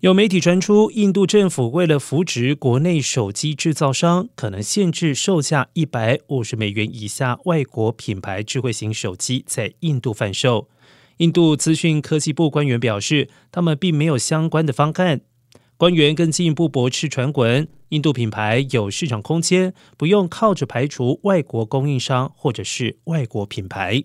有媒体传出印度政府为了扶植国内手机制造商可能限制售价一百五十美元以下外国品牌智慧型手机在印度贩售。印度资讯科技部官员表示他们并没有相关的方案。官员更进一步驳斥传闻印度品牌有市场空间不用靠着排除外国供应商或者是外国品牌。